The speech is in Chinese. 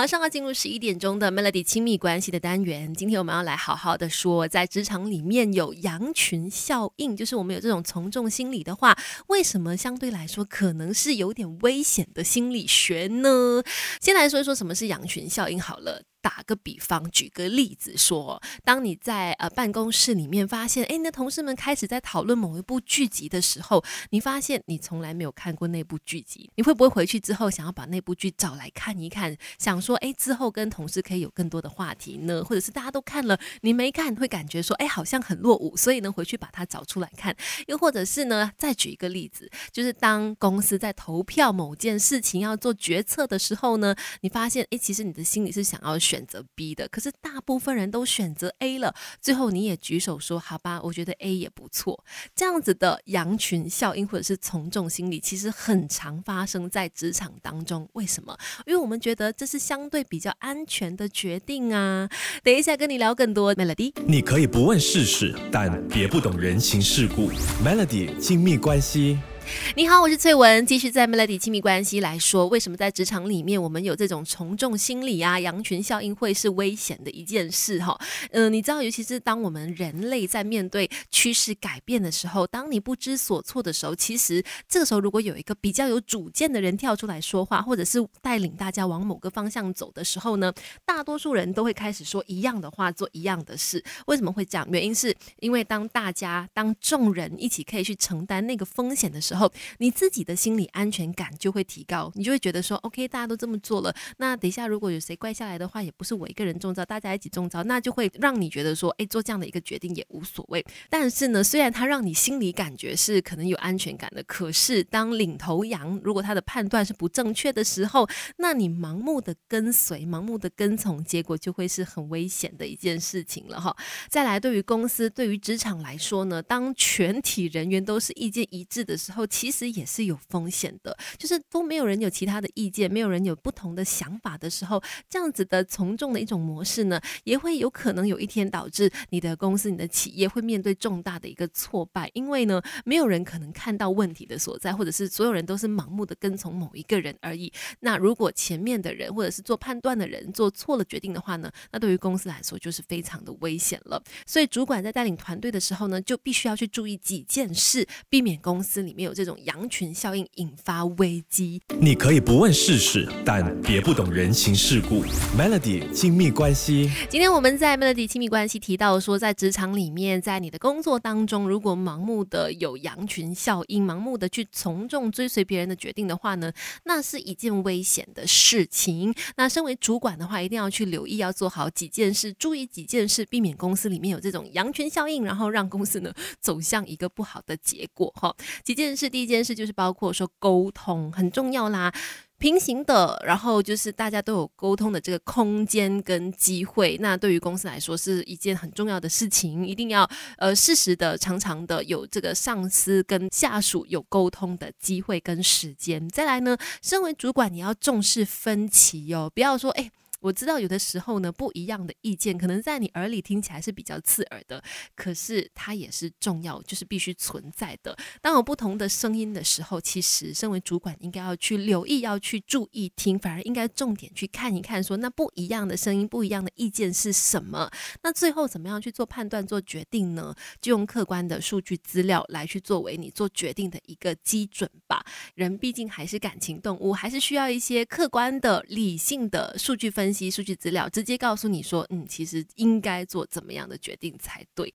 马上要进入十一点钟的 Melody 亲密关系的单元，今天我们要来好好的说，在职场里面有羊群效应，就是我们有这种从众心理的话，为什么相对来说可能是有点危险的心理学呢？先来说一说什么是羊群效应好了。打个比方，举个例子说，当你在呃办公室里面发现，哎，你的同事们开始在讨论某一部剧集的时候，你发现你从来没有看过那部剧集，你会不会回去之后想要把那部剧找来看一看，想说，哎，之后跟同事可以有更多的话题呢？或者是大家都看了，你没看，会感觉说，哎，好像很落伍，所以呢，回去把它找出来看。又或者是呢，再举一个例子，就是当公司在投票某件事情要做决策的时候呢，你发现，哎，其实你的心里是想要。选择 B 的，可是大部分人都选择 A 了。最后你也举手说：“好吧，我觉得 A 也不错。”这样子的羊群效应或者是从众心理，其实很常发生在职场当中。为什么？因为我们觉得这是相对比较安全的决定啊。等一下跟你聊更多，Melody。你可以不问世事，但别不懂人情世故。Melody 亲密关系。你好，我是翠文，继续在 Melody 亲密关系来说，为什么在职场里面我们有这种从众心理啊？羊群效应会是危险的一件事哈。嗯，你知道，尤其是当我们人类在面对趋势改变的时候，当你不知所措的时候，其实这个时候如果有一个比较有主见的人跳出来说话，或者是带领大家往某个方向走的时候呢，大多数人都会开始说一样的话，做一样的事。为什么会这样？原因是因为当大家当众人一起可以去承担那个风险的时候。后，你自己的心理安全感就会提高，你就会觉得说，OK，大家都这么做了，那等一下如果有谁怪下来的话，也不是我一个人中招，大家一起中招，那就会让你觉得说，哎，做这样的一个决定也无所谓。但是呢，虽然他让你心里感觉是可能有安全感的，可是当领头羊如果他的判断是不正确的时候，那你盲目的跟随、盲目的跟从，结果就会是很危险的一件事情了哈。再来，对于公司、对于职场来说呢，当全体人员都是意见一致的时候，其实也是有风险的，就是都没有人有其他的意见，没有人有不同的想法的时候，这样子的从众的一种模式呢，也会有可能有一天导致你的公司、你的企业会面对重大的一个挫败，因为呢，没有人可能看到问题的所在，或者是所有人都是盲目的跟从某一个人而已。那如果前面的人或者是做判断的人做错了决定的话呢，那对于公司来说就是非常的危险了。所以主管在带领团队的时候呢，就必须要去注意几件事，避免公司里面有。这种羊群效应引发危机。你可以不问世事，但别不懂人情世故。Melody 亲密关系。今天我们在 Melody 亲密关系提到说，在职场里面，在你的工作当中，如果盲目的有羊群效应，盲目的去从众追随别人的决定的话呢，那是一件危险的事情。那身为主管的话，一定要去留意，要做好几件事，注意几件事，避免公司里面有这种羊群效应，然后让公司呢走向一个不好的结果。哈，几件事。第一件事就是包括说沟通很重要啦，平行的，然后就是大家都有沟通的这个空间跟机会，那对于公司来说是一件很重要的事情，一定要呃适时的、常常的有这个上司跟下属有沟通的机会跟时间。再来呢，身为主管你要重视分歧哦，不要说哎。我知道有的时候呢，不一样的意见可能在你耳里听起来是比较刺耳的，可是它也是重要，就是必须存在的。当有不同的声音的时候，其实身为主管应该要去留意，要去注意听，反而应该重点去看一看，说那不一样的声音、不一样的意见是什么？那最后怎么样去做判断、做决定呢？就用客观的数据资料来去作为你做决定的一个基准吧。人毕竟还是感情动物，还是需要一些客观的、理性的数据分。分析数据资料，直接告诉你说，嗯，其实应该做怎么样的决定才对。